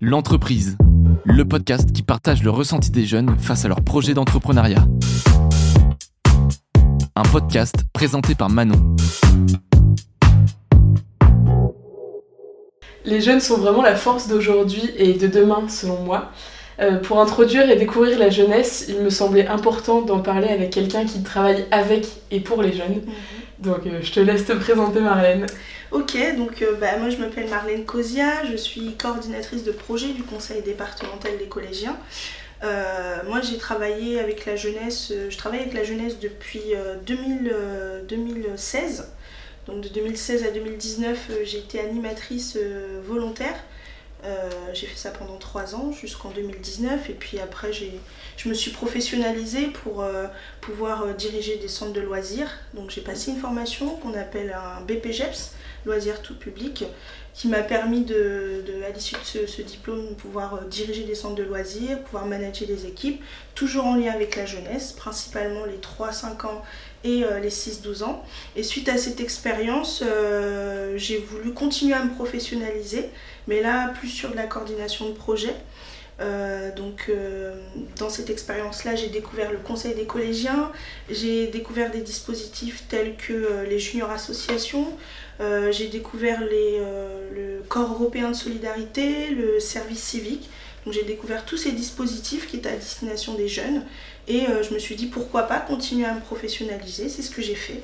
L'entreprise, le podcast qui partage le ressenti des jeunes face à leur projet d'entrepreneuriat. Un podcast présenté par Manon. Les jeunes sont vraiment la force d'aujourd'hui et de demain, selon moi. Euh, pour introduire et découvrir la jeunesse, il me semblait important d'en parler avec quelqu'un qui travaille avec et pour les jeunes. Mhm. Donc euh, je te laisse te présenter Marlène. Ok, donc euh, bah, moi je m'appelle Marlène Cosia, je suis coordinatrice de projet du conseil départemental des collégiens. Euh, moi j'ai travaillé avec la jeunesse, je travaille avec la jeunesse depuis euh, 2000, euh, 2016. Donc de 2016 à 2019 euh, j'ai été animatrice volontaire. Euh, j'ai fait ça pendant trois ans jusqu'en 2019 et puis après je me suis professionnalisée pour euh, pouvoir euh, diriger des centres de loisirs. Donc j'ai passé une formation qu'on appelle un BPGEPS, loisirs tout public, qui m'a permis de, à l'issue de ce, ce diplôme de pouvoir diriger des centres de loisirs, pouvoir manager des équipes, toujours en lien avec la jeunesse, principalement les 3-5 ans et euh, les 6-12 ans. Et suite à cette expérience, euh, j'ai voulu continuer à me professionnaliser, mais là plus sur de la coordination de projet. Euh, donc dans cette expérience-là, j'ai découvert le conseil des collégiens, j'ai découvert des dispositifs tels que les juniors associations, j'ai découvert les, le corps européen de solidarité, le service civique. Donc j'ai découvert tous ces dispositifs qui étaient à destination des jeunes et euh, je me suis dit pourquoi pas continuer à me professionnaliser, c'est ce que j'ai fait.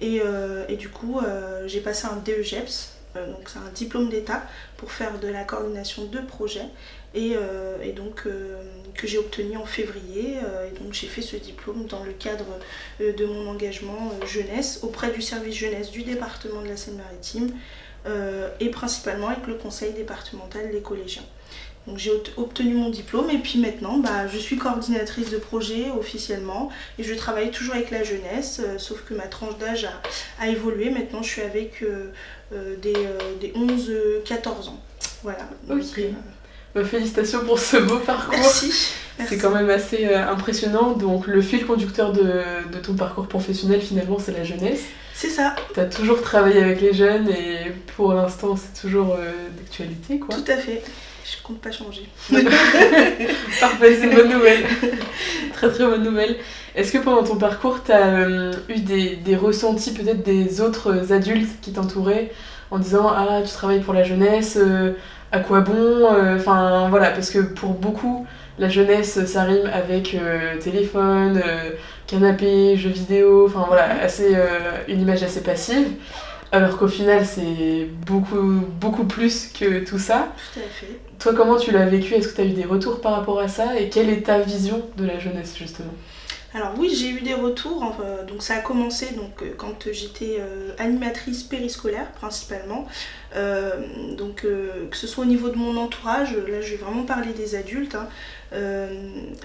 Et, euh, et du coup, euh, j'ai passé un DEGEPS, donc c'est un diplôme d'État pour faire de la coordination de projets et, et donc que j'ai obtenu en février. et donc j'ai fait ce diplôme dans le cadre de mon engagement jeunesse auprès du service jeunesse du département de la Seine-Maritime et principalement avec le conseil départemental des collégiens. Donc j'ai obtenu mon diplôme et puis maintenant bah, je suis coordinatrice de projet officiellement et je travaille toujours avec la jeunesse, euh, sauf que ma tranche d'âge a, a évolué. Maintenant je suis avec euh, euh, des, euh, des 11-14 ans. Voilà. Donc, Ok. Bah, félicitations pour ce beau parcours. merci. C'est quand même assez impressionnant. Donc le fil conducteur de, de ton parcours professionnel finalement c'est la jeunesse. C'est ça, Tu as toujours travaillé avec les jeunes et pour l'instant c'est toujours euh, d'actualité quoi. tout à fait. Je compte pas changer. Parfait, c'est une bonne nouvelle. très très bonne nouvelle. Est-ce que pendant ton parcours, tu as eu des, des ressentis peut-être des autres adultes qui t'entouraient en disant Ah, tu travailles pour la jeunesse, euh, à quoi bon Euh, Enfin voilà, parce que pour beaucoup, la jeunesse, ça rime avec euh, téléphone, euh, canapé, jeux vidéo, enfin voilà, assez, euh, une image assez passive. Alors qu'au final, c'est beaucoup, beaucoup plus que tout ça. Tout à fait. Toi, comment tu l'as vécu? Est-ce que tu as eu des retours par rapport à ça? Et quelle est ta vision de la jeunesse, justement? Alors oui, j'ai eu des retours. enfin, donc ça a commencé donc, euh, quand j'étais euh, animatrice périscolaire principalement. Euh, donc que ce soit au niveau de mon entourage, là je vais vraiment parler des adultes. hein.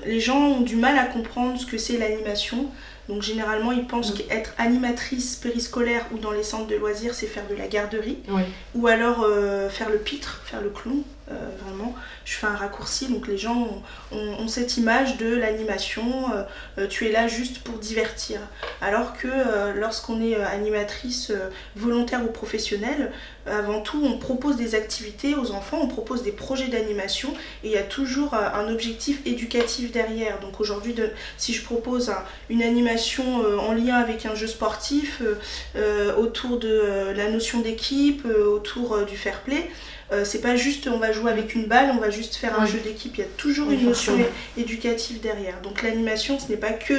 Les gens ont du mal à comprendre ce que c'est l'animation. Donc généralement ils pensent Mm. qu'être animatrice périscolaire ou dans les centres de loisirs c'est faire de la garderie. Oui. ou alors euh, faire le pitre, faire le clown, euh, vraiment. Je fais un raccourci, donc les gens ont, cette image de l'animation, euh, euh, tu es là juste pour divertir. Alors que euh, lorsqu'on est animatrice volontaire ou professionnelle, avant tout, on propose des activités aux enfants, on propose des projets d'animation et il y a toujours un objectif éducatif derrière. Donc aujourd'hui, si je propose un- une animation en lien avec un jeu sportif, autour de la notion d'équipe, autour du fair play. C'est pas juste on va jouer avec une balle, on va juste faire un jeu d'équipe, il y a toujours Oui, une notion éducative derrière. Donc l'animation, ce n'est pas que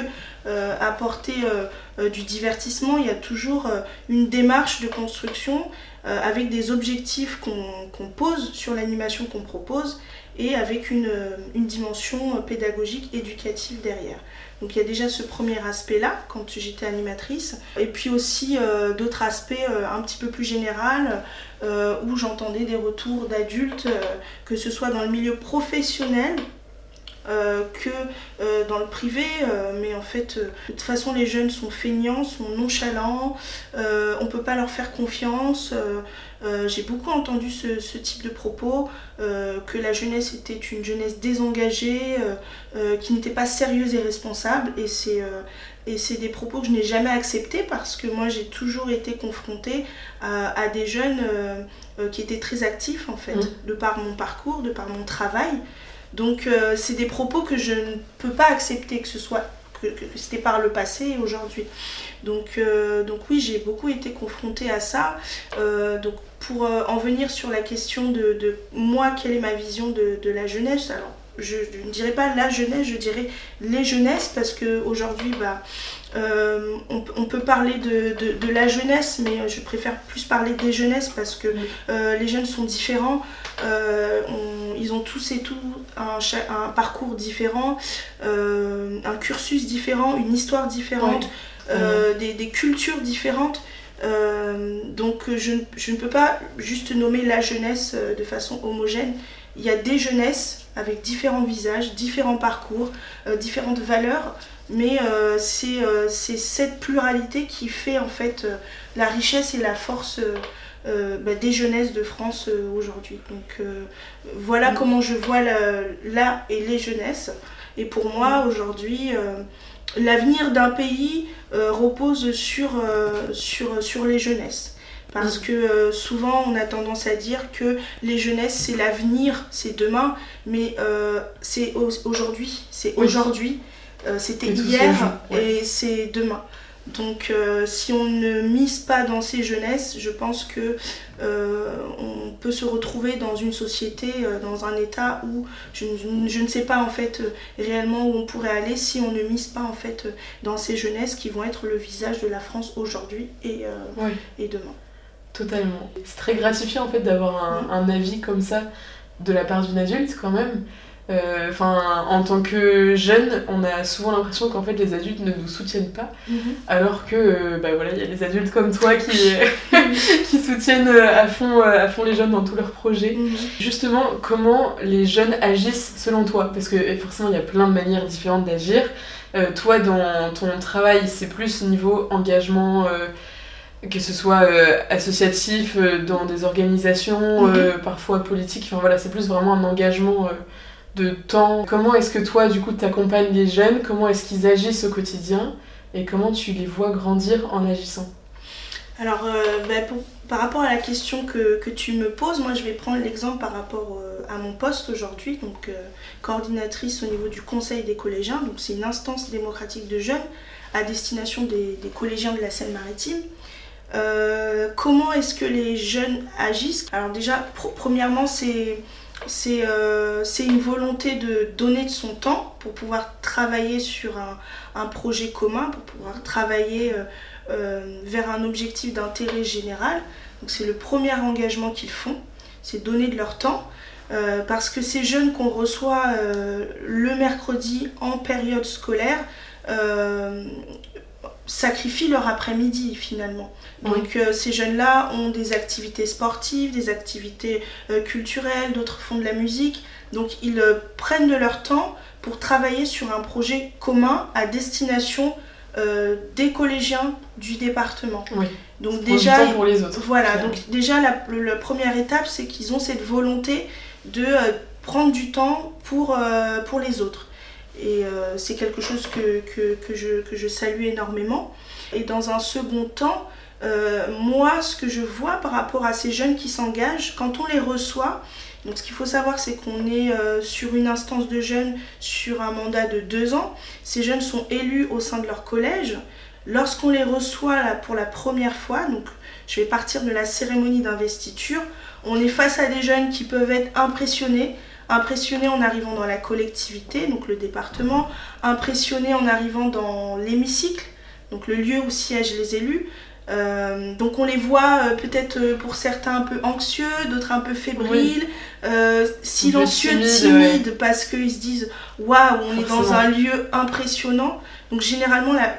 euh, apporter euh, euh, du divertissement, il y a toujours une démarche de construction avec des objectifs qu'on pose sur l'animation qu'on propose et avec une, une dimension pédagogique, éducative derrière. Donc il y a déjà ce premier aspect-là quand j'étais animatrice, et puis aussi euh, d'autres aspects euh, un petit peu plus général euh, où j'entendais des retours d'adultes, que ce soit dans le milieu professionnel que dans le privé, mais en fait, de toute façon, les jeunes sont feignants, sont nonchalants, on ne peut pas leur faire confiance. J'ai beaucoup entendu ce, ce, type de propos, que la jeunesse était une jeunesse désengagée, qui n'était pas sérieuse et responsable, et c'est et c'est des propos que je n'ai jamais acceptés parce que moi j'ai toujours été confrontée à, des jeunes euh, euh, qui étaient très actifs en fait, mmh. de par mon parcours, de par mon travail. Donc euh, c'est des propos que je ne peux pas accepter, que ce soit que, c'était par le passé et aujourd'hui. Donc, donc oui, j'ai beaucoup été confrontée à ça. donc pour en venir sur la question de, moi, quelle est ma vision de, de la jeunesse Alors je ne dirais pas la jeunesse, je dirais les jeunesses, parce qu'aujourd'hui, bah, euh, on, peut parler de, la jeunesse, mais je préfère plus parler des jeunesses parce que euh, les jeunes sont différents. Euh, ils ont tous et tout un, un parcours différent, un cursus différent, une histoire différente, des, cultures différentes. donc je, je, ne peux pas juste nommer la jeunesse de façon homogène. Il y a des jeunesses avec différents visages, différents parcours, euh, différentes valeurs, mais euh, euh, c'est cette pluralité qui fait en fait la richesse et la force bah, des jeunesses de France aujourd'hui. Donc voilà mm. comment je vois là et les jeunesses. Et pour moi aujourd'hui, l'avenir d'un pays repose sur, sur, sur les jeunesses. Parce que euh, souvent, on a tendance à dire que les jeunesses, c'est l'avenir, c'est demain, mais euh, c'est aujourd'hui, c'est aujourd'hui, euh, c'était hier et c'est demain. Donc si on ne mise pas dans ces jeunesses, je pense que on peut se retrouver dans une société, dans un état où je, ne sais pas en fait réellement où on pourrait aller si on ne mise pas en fait dans ces jeunesses qui vont être le visage de la France aujourd'hui et, et demain. Totalement. C'est très gratifiant en fait d'avoir un, un, avis comme ça de la part d'une adulte quand même. Euh, enfin, en tant que jeune, on a souvent l'impression qu'en fait les adultes ne nous soutiennent pas, mhm. alors que euh, bah voilà, il y a des adultes comme toi qui, qui soutiennent euh, à fond, à fond les jeunes dans tous leurs projets. Mhm. Justement, comment les jeunes agissent selon toi? Parce que forcément, il y a plein de manières différentes d'agir. toi, dans ton travail, c'est plus niveau engagement que ce soit euh, associatif, euh, dans des organisations, mhm. euh, parfois politiques, enfin voilà, c'est plus vraiment un engagement de temps. Comment est-ce que toi, du coup, tu accompagnes les jeunes? Comment est-ce qu'ils agissent au quotidien? Et comment tu les vois grandir en agissant? Alors, bah, par rapport à la question que, que, tu me poses, moi je vais prendre l'exemple par rapport à mon poste aujourd'hui, donc coordinatrice au niveau du Conseil des collégiens. Donc c'est une instance démocratique de jeunes à destination des, des collégiens de la Seine-Maritime. Euh, comment est-ce que les jeunes agissent? Alors déjà, premièrement, c'est euh, c'est une volonté de donner de son temps pour pouvoir travailler sur un, un projet commun, pour pouvoir travailler euh, vers un objectif d'intérêt général. Donc c'est le premier engagement qu'ils font, c'est donner de leur temps. parce que ces jeunes qu'on reçoit le mercredi en période scolaire sacrifient leur après-midi finalement. Donc euh, ces jeunes-là ont des activités sportives, des activités euh, culturelles, d'autres font de la musique. Donc ils euh, prennent de leur temps pour travailler sur un projet commun à destination des collégiens du département. Oui. Donc déjà, pour les autres. Voilà. Donc déjà la, première étape, c'est qu'ils ont cette volonté de prendre du temps pour, pour les autres. Et c'est quelque chose que je salue énormément. Et dans un second temps, euh, moi, ce que je vois par rapport à ces jeunes qui s'engagent, quand on les reçoit, donc ce qu'il faut savoir, c'est qu'on est, euh, sur une instance de jeunes sur un mandat de deux ans. Ces jeunes sont élus au sein de leur collège. Lorsqu'on les reçoit pour la première fois, donc je vais partir de la cérémonie d'investiture, on est face à des jeunes qui peuvent être impressionnés, impressionnés en arrivant dans la collectivité, donc le département, impressionnés en arrivant dans l'hémicycle, donc le lieu où siègent les élus, euh, donc on les voit euh, peut-être euh, pour certains un peu anxieux, d'autres un peu fébriles, silencieux, timides, parce qu'ils se disent waouh, on est dans un lieu impressionnant. Donc généralement la,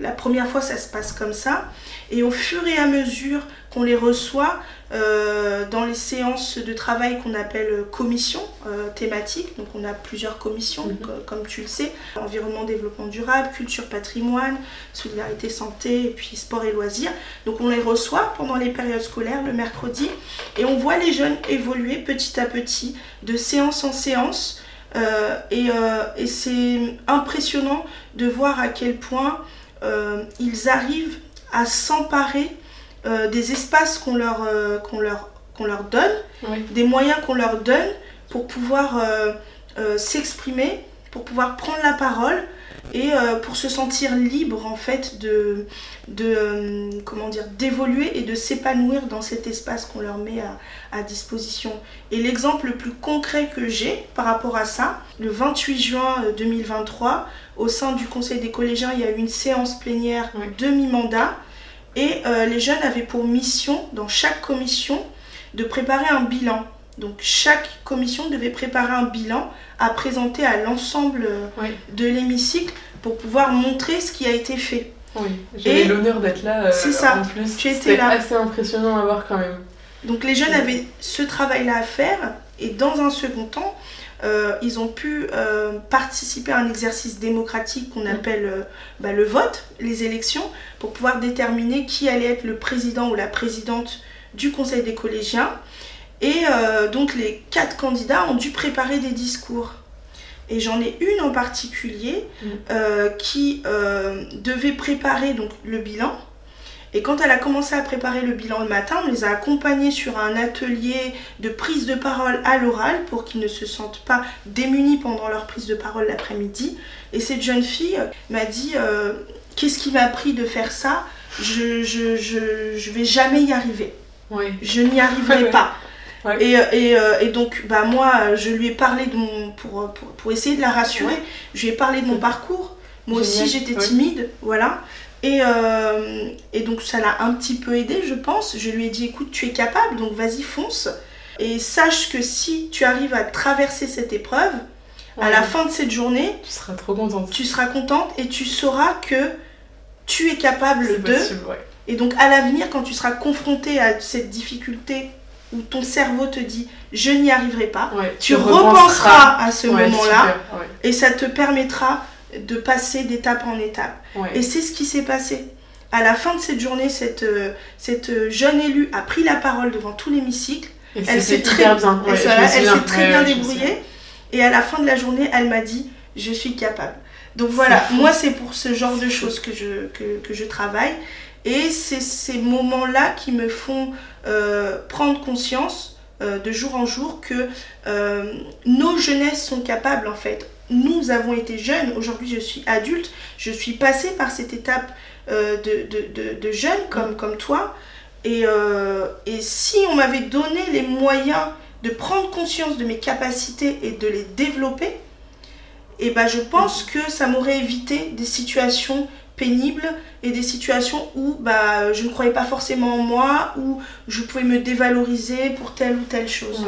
la, première fois ça se passe comme ça, et au fur et à mesure qu'on les reçoit dans les séances de travail qu'on appelle commissions euh, thématiques. Donc on a plusieurs commissions, Mhm. co- comme tu le sais, environnement, développement durable, culture, patrimoine, solidarité, santé, et puis sport et loisirs. Donc on les reçoit pendant les périodes scolaires le mercredi et on voit les jeunes évoluer petit à petit de séance en séance. Euh, et euh, et c'est impressionnant de voir à quel point euh, ils arrivent à s'emparer euh, des espaces qu'on leur, euh, qu'on leur, qu'on leur donne, des moyens qu'on leur donne pour pouvoir euh, s'exprimer, pour pouvoir prendre la parole et pour se sentir libre en fait de, de comment dire d'évoluer et de s'épanouir dans cet espace qu'on leur met à, à disposition. Et l'exemple le plus concret que j'ai par rapport à ça, le 28 juin euh, 2023, au sein du Conseil des collégiens, il y a eu une séance plénière demi-mandat et euh, les jeunes avaient pour mission, dans chaque commission, de préparer un bilan. Donc chaque commission devait préparer un bilan à présenter à l'ensemble euh, de l'hémicycle pour pouvoir montrer ce qui a été fait. Oui, j'avais Et- l'honneur d'être là. euh, C'est ça, En plus, tu étais c'était là. assez impressionnant à voir quand même. Donc les jeunes avaient ce travail-là à faire et dans un second temps, euh, ils ont pu euh, participer à un exercice démocratique qu'on appelle euh, bah, le vote, les élections, pour pouvoir déterminer qui allait être le président ou la présidente du Conseil des collégiens. Et donc les quatre candidats ont dû préparer des discours. Et j'en ai une en particulier Mm. qui devait préparer donc, le bilan. Et quand elle a commencé à préparer le bilan le matin, on les a accompagnés sur un atelier de prise de parole à l'oral pour qu'ils ne se sentent pas démunis pendant leur prise de parole l'après-midi. Et cette jeune fille euh, m'a dit euh, Qu'est-ce qui m'a pris de faire ça? Je, je, je, je vais jamais y arriver. Ouais. Je n'y arriverai pas. Ouais. Et, euh, et, et donc, bah, moi, je lui ai parlé de mon. Pour, pour, pour essayer de la rassurer, Ouais. je lui ai parlé de mon parcours. Moi aussi, j'étais Ouais. timide, voilà. Et, euh, et donc, ça l'a un petit peu aidé, je pense. Je lui ai dit écoute, tu es capable, donc vas-y, fonce. Et sache que si tu arrives à traverser cette épreuve, à la fin de cette journée, Tu seras trop contente. tu seras contente et tu sauras que tu es capable de. possible, ouais. Et donc à l'avenir, quand tu seras confronté à cette difficulté où ton cerveau te dit je n'y arriverai pas, Ouais, tu repenseras. repenseras à ce moment-là et ça te permettra de passer d'étape en étape. Ouais. Et c'est ce qui s'est passé. À la fin de cette journée, cette, euh, cette jeune élue a pris la parole devant tout l'hémicycle. Elle s'est très, bien. elle Ouais, s'est très bien débrouillée. Et à la fin de la journée, elle m'a dit Je suis capable. Donc voilà, moi c'est pour ce genre de choses que je, que, que je travaille. Et c'est ces moments-là qui me font euh, prendre conscience euh, de jour en jour que euh, nos jeunesses sont capables en fait. Nous avons été jeunes, aujourd'hui je suis adulte, je suis passée par cette étape euh, de, de, de, de jeune comme, comme toi. Et, euh, et si on m'avait donné les moyens de prendre conscience de mes capacités et de les développer, et ben je pense que ça m'aurait évité des situations pénibles et des situations où bah, je ne croyais pas forcément en moi, où je pouvais me dévaloriser pour telle ou telle chose.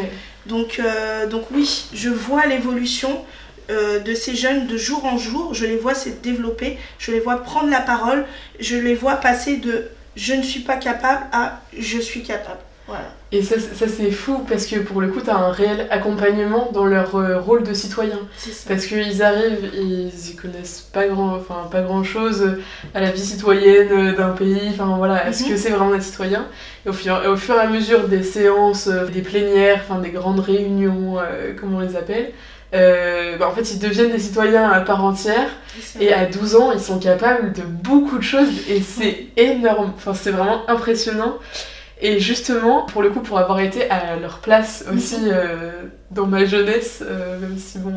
Donc, euh, donc oui, je vois l'évolution euh, de ces jeunes de jour en jour, je les vois se développer, je les vois prendre la parole, je les vois passer de je ne suis pas capable à je suis capable. Voilà. Et ça, ça c'est fou parce que pour le coup, t'as un réel accompagnement dans leur euh, rôle de citoyen. Parce qu'ils arrivent, ils y connaissent pas grand, enfin pas grand chose à la vie citoyenne euh, d'un pays. Enfin voilà, est-ce Mhm. que c'est vraiment un citoyen et au, fur, et au fur et à mesure des séances, des plénières, enfin des grandes réunions, euh, comme on les appelle, euh, bah, en fait ils deviennent des citoyens à part entière. Et à 12 ans, ils sont capables de beaucoup de choses et c'est énorme. Enfin, c'est vraiment impressionnant. Et justement, pour le coup, pour avoir été à leur place aussi euh, dans ma jeunesse, euh, même si bon.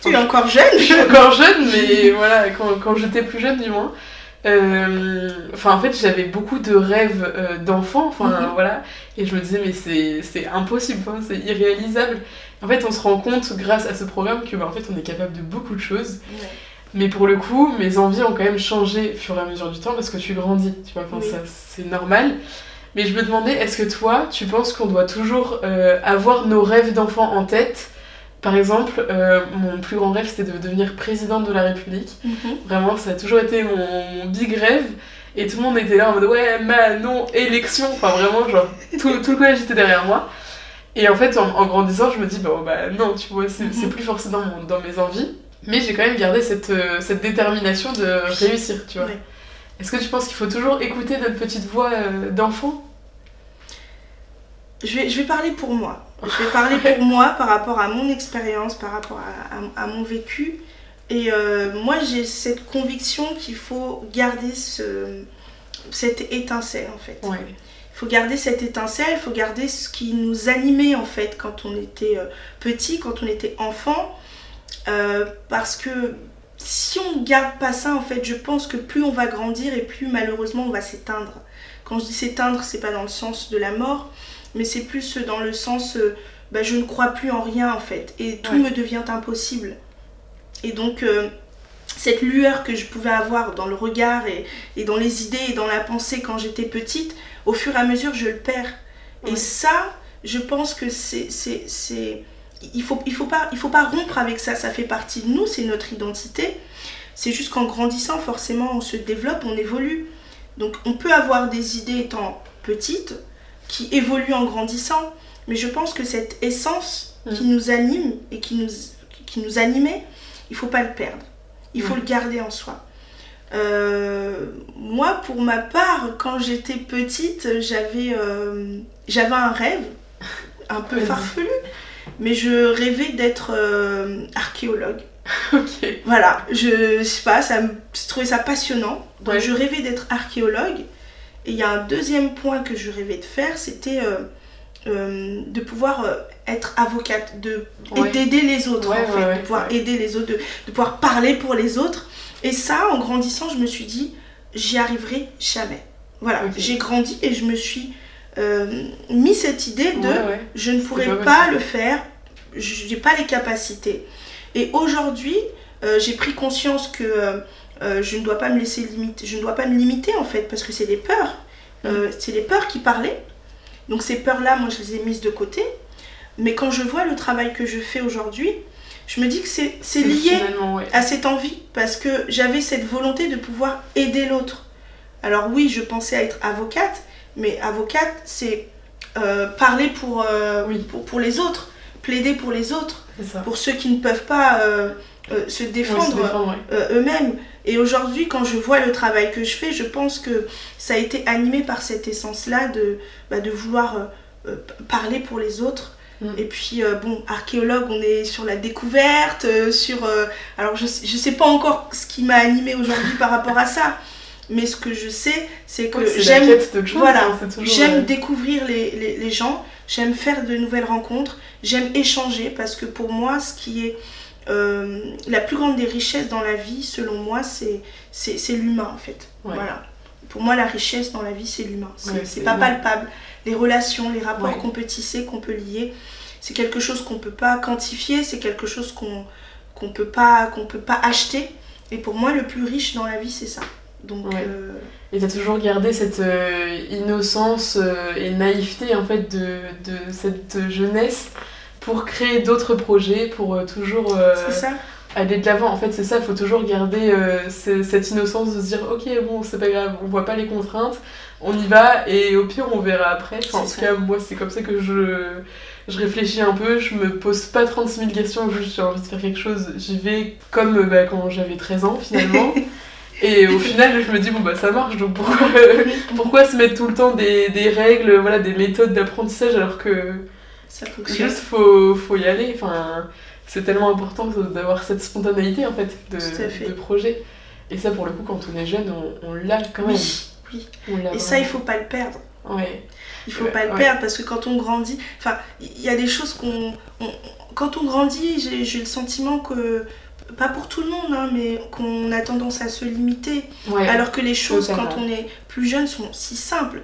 Tu es encore jeune je suis encore jeune, mais voilà, quand, quand j'étais plus jeune, du moins. Euh, Enfin, en fait, j'avais beaucoup de rêves euh, d'enfant, enfin Mhm. voilà, et je me disais, mais c'est impossible, c'est irréalisable. En fait, on se rend compte, grâce à ce programme, que bah, en fait, on est capable de beaucoup de choses. Ouais. Mais pour le coup, mes envies ont quand même changé au fur et à mesure du temps parce que tu grandis, tu vois, Oui. ça, c'est normal. Mais je me demandais, est-ce que toi, tu penses qu'on doit toujours euh, avoir nos rêves d'enfant en tête Par exemple, euh, mon plus grand rêve, c'était de devenir présidente de la République. Mhm. Vraiment, ça a toujours été mon, mon big rêve. Et tout le monde était là en mode ouais, ma, non, élection. Enfin, vraiment, genre, tout, tout le collège était derrière moi. Et en fait, en, grandissant, je me dis, bon, bah non, tu vois, c'est mhm. plus forcément dans, dans mes envies. Mais j'ai quand même gardé cette, euh, cette détermination de réussir, tu vois. Est-ce que tu penses qu'il faut toujours écouter notre petite voix euh, d'enfant? Je vais, je vais parler pour moi. Je vais parler pour moi par rapport à mon expérience, par rapport à, à, mon vécu. Et euh, moi, j'ai cette conviction qu'il faut garder ce, cette étincelle, en fait. Ouais faut garder cette étincelle, il faut garder ce qui nous animait en fait quand on était euh, petit, quand on était enfant. Euh, parce que si on garde pas ça, en fait, je pense que plus on va grandir et plus malheureusement on va s'éteindre. Quand je dis s'éteindre, c'est pas dans le sens de la mort, mais c'est plus dans le sens euh, bah, je ne crois plus en rien en fait et tout me devient impossible. Et donc cette lueur que je pouvais avoir dans le regard et, et, dans les idées et dans la pensée quand j'étais petite, au fur et à mesure, je le perds. Et ça, je pense que c'est. Il faut, il, faut pas, il faut pas rompre avec ça, ça fait partie de nous, c'est notre identité. C'est juste qu'en grandissant, forcément, on se développe, on évolue. Donc on peut avoir des idées étant petites qui évoluent en grandissant, mais je pense que cette essence mm. qui nous anime et qui nous, qui nous animait, il faut pas le perdre. Il faut mm. le garder en soi. Euh, moi, pour ma part, quand j'étais petite, j'avais euh, j'avais un rêve un peu farfelu, mais je rêvais d'être euh, archéologue. ok. Voilà, je, sais pas, ça, je trouvais ça passionnant. Donc je rêvais d'être archéologue. Et il y a un deuxième point que je rêvais de faire, c'était de pouvoir être avocate, de d'aider les autres en fait, de pouvoir aider les autres, de, de, pouvoir parler pour les autres. Et ça, en grandissant, je me suis dit, j'y arriverai jamais. Voilà, j'ai grandi et je me suis euh, mis cette idée de je ne pourrai pas, le faire, je n'ai pas les capacités. Et aujourd'hui, euh, j'ai pris conscience que euh, je ne dois pas me laisser limiter, je ne dois pas me limiter en fait, parce que c'est des peurs. Mm. c'est les peurs qui parlaient. Donc ces peurs-là, moi, je les ai mises de côté. Mais quand je vois le travail que je fais aujourd'hui, je me dis que c'est lié à cette envie parce que j'avais cette volonté de pouvoir aider l'autre. Alors oui, je pensais à être avocate, mais avocate, c'est euh, parler pour, euh, pour, pour, les autres, plaider pour les autres, pour ceux qui ne peuvent pas euh, se défendre, eux-mêmes. Et aujourd'hui, quand je vois le travail que je fais, je pense que ça a été animé par cette essence-là de, bah, de vouloir parler pour les autres Mm. Et puis, euh, bon, archéologue, on est sur la découverte, euh, sur... Euh, alors, je ne sais pas encore ce qui m'a animé aujourd'hui par rapport à ça, mais ce que je sais, c'est que j'aime voilà, hein, j'aime découvrir les, les, les gens, j'aime faire de nouvelles rencontres, j'aime échanger, parce que pour moi, ce qui est... la plus grande des richesses dans la vie, selon moi, c'est l'humain, en fait. Voilà. Pour moi, la richesse dans la vie, c'est l'humain. C'est pas palpable les relations, les rapports qu'on peut tisser, qu'on peut lier. C'est quelque chose qu'on ne peut pas quantifier, c'est quelque chose qu'on qu'on peut pas qu'on peut pas acheter. Et pour moi, le plus riche dans la vie, c'est ça. Donc, euh, Et tu as toujours gardé cette euh, innocence euh, et naïveté en fait de, de cette jeunesse pour créer d'autres projets, pour toujours aller de l'avant. En fait, c'est ça, il faut toujours garder cette innocence de se dire ok, bon, c'est pas grave, on voit pas les contraintes, on y va et au pire on verra après. en tout cas, moi c'est comme ça que je, je réfléchis un peu, je me pose pas 36 000 questions, juste j'ai envie de faire quelque chose, j'y vais comme bah, quand j'avais 13 ans finalement. et au final, je me dis, bon bah ça marche, donc pourquoi, pourquoi se mettre tout le temps des, des règles, voilà, des méthodes d'apprentissage alors que ça fonctionne. Juste faut, faut y aller. Enfin, c'est tellement important d'avoir cette spontanéité en fait de, de projet. Et ça, pour le coup, quand on est jeune, on, on l'a quand même. Et ça, il faut pas le perdre. Ouais. Il faut pas le perdre parce que quand on grandit, enfin, il y a des choses qu'on. quand on grandit, j'ai le sentiment que. Pas pour tout le monde, hein, mais qu'on a tendance à se limiter. Alors que les choses, quand on est plus jeune, sont si simples.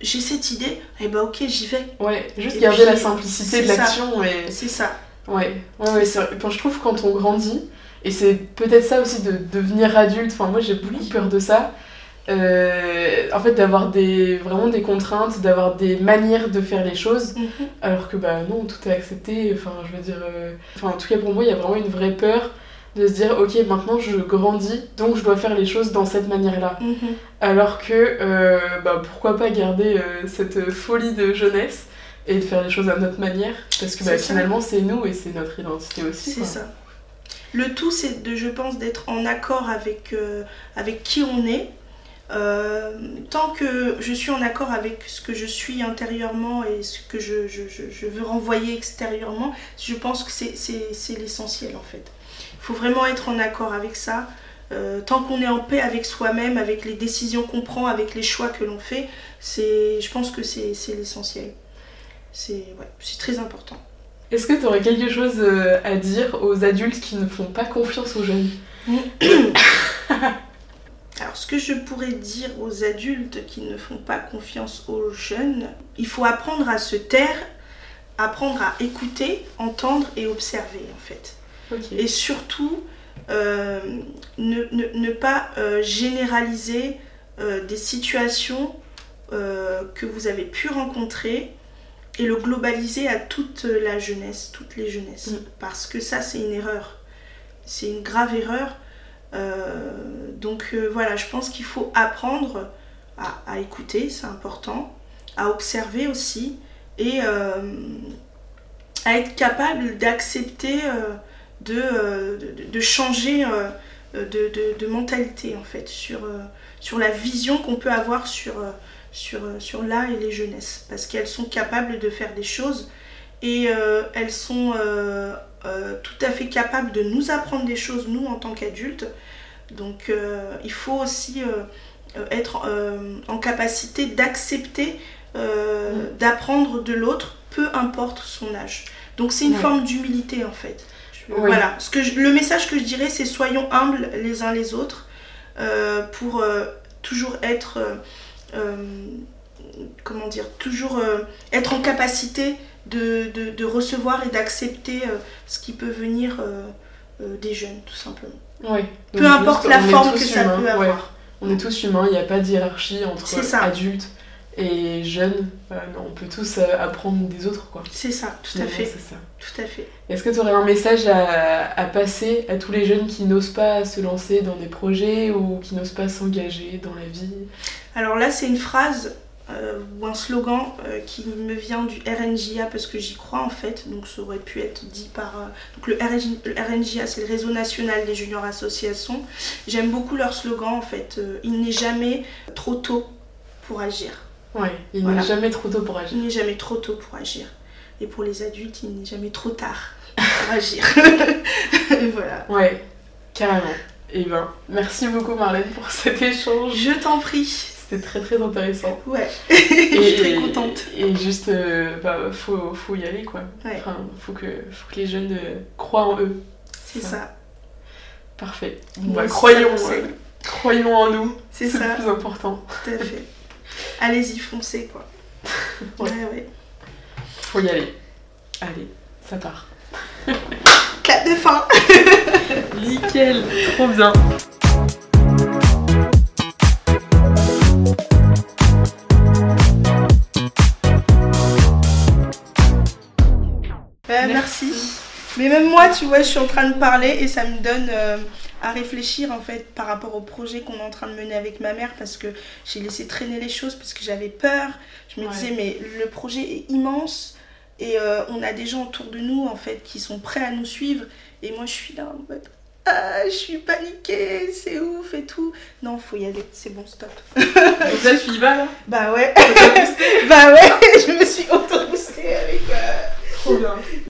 J'ai cette idée, et eh ben ok, j'y vais. Ouais, juste garder la simplicité de l'action. Et... C'est ça. Ouais, ouais, ouais je trouve quand on grandit, et c'est peut-être ça aussi de devenir adulte, enfin moi j'ai beaucoup peur de ça, euh, en fait d'avoir des vraiment des contraintes d'avoir des manières de faire les choses mhm. alors que bah non tout est accepté enfin je veux dire euh, enfin en tout cas pour moi il y a vraiment une vraie peur de se dire ok maintenant je grandis donc je dois faire les choses dans cette manière là Mhm. alors que euh, bah, pourquoi pas garder euh, cette folie de jeunesse et de faire les choses à notre manière? Parce que bah, finalement c'est nous et c'est notre identité aussi C'est ça. Le tout, c'est de, je pense, d'être en accord avec, euh, avec qui on est. Tant que je suis en accord avec ce que je suis intérieurement et ce que je, je- je- je veux renvoyer extérieurement, je pense que c'est l'essentiel en fait. Il faut vraiment être en accord avec ça. Euh, tant qu'on est en paix avec soi-même, avec les décisions qu'on prend, avec les choix que l'on fait, c'est, je pense que c'est c'est l'essentiel. C'est ouais, c'est très important. Est-ce que tu aurais quelque chose euh, à dire aux adultes qui ne font pas confiance aux jeunes? Alors, ce que je pourrais dire aux adultes qui ne font pas confiance aux jeunes, il faut apprendre à se taire, apprendre à écouter, entendre et observer en fait. Et surtout, euh, ne, ne- ne pas euh, généraliser euh, des situations que vous avez pu rencontrer et le globaliser à toute la jeunesse, toutes les jeunesses. Mm. Parce que ça, c'est une erreur. C'est une grave erreur. Donc voilà, je pense qu'il faut apprendre à, à écouter, c'est important, à observer aussi et à être capable d'accepter de, euh, de, de changer euh, de, de- mentalité en fait sur, euh, sur la vision qu'on peut avoir sur, sur, sur et les jeunesses parce qu'elles sont capables de faire des choses et euh, elles sont euh, euh, tout à fait capables de nous apprendre des choses nous en tant qu'adultes donc il faut aussi être en capacité d'accepter Mm. d'apprendre de l'autre peu importe son âge donc c'est une Ouais. forme d'humilité en fait Oui. voilà. Ce que je- le message que je dirais c'est soyons humbles les uns les autres euh, pour euh, toujours être euh, comment dire toujours être en capacité de, de- de recevoir et d'accepter ce qui peut venir des jeunes tout simplement. Peu importe juste, la forme que ça peut ouais. avoir. On est tous humains, il n'y a pas de hiérarchie entre adultes et jeunes. Non, on peut tous euh, apprendre des autres, quoi. c'est ça tout à fait C'est ça. tout à fait Est-ce que tu aurais un message à, à passer à tous les jeunes qui n'osent pas se lancer dans des projets ou qui n'osent pas s'engager dans la vie? Alors là, c'est une phrase euh, ou un slogan euh, qui me vient du RNJA parce que j'y crois en fait. Donc ça aurait pu être dit par. euh, donc le, RNJ le RNJA, c'est le réseau national des juniors associations. J'aime beaucoup leur slogan en fait. il n'est jamais trop tôt pour agir. Ouais, il Voilà. n'est jamais trop tôt pour agir. Il n'est jamais trop tôt pour agir. Et pour les adultes, il n'est jamais trop tard pour agir. Et voilà. Ouais, carrément. Et ben, merci beaucoup Marlène pour cet échange. Je t'en prie. C'était très très intéressant. Ouais. Je suis très Et- contente. Et juste, euh, bah, faut, faut y aller quoi. Ouais. Enfin, faut que, faut que les jeunes euh, croient en eux. C'est ça. Parfait. Bah, croyons, euh, croyons en nous. C'est C'est ça. le plus important. Tout à fait. Allez-y, foncez quoi. Ouais. Ouais. Faut y aller. Allez, ça part. Clap de fin Nickel, trop bien. Euh, merci. Mais même moi, tu vois, je suis en train de parler et ça me donne euh, à réfléchir en fait par rapport au projet qu'on est en train de mener avec ma mère parce que j'ai laissé traîner les choses parce que j'avais peur. Je me Ouais. disais, mais le projet est immense et euh, on a des gens autour de nous en fait qui sont prêts à nous suivre et moi je suis là en mode. Ah, je suis paniquée, c'est ouf et tout. Non, faut y aller, c'est bon, stop. Donc là, tu y vas là? Bah ouais, bah ouais, je me suis auto-boostée avec. euh, Trop bien.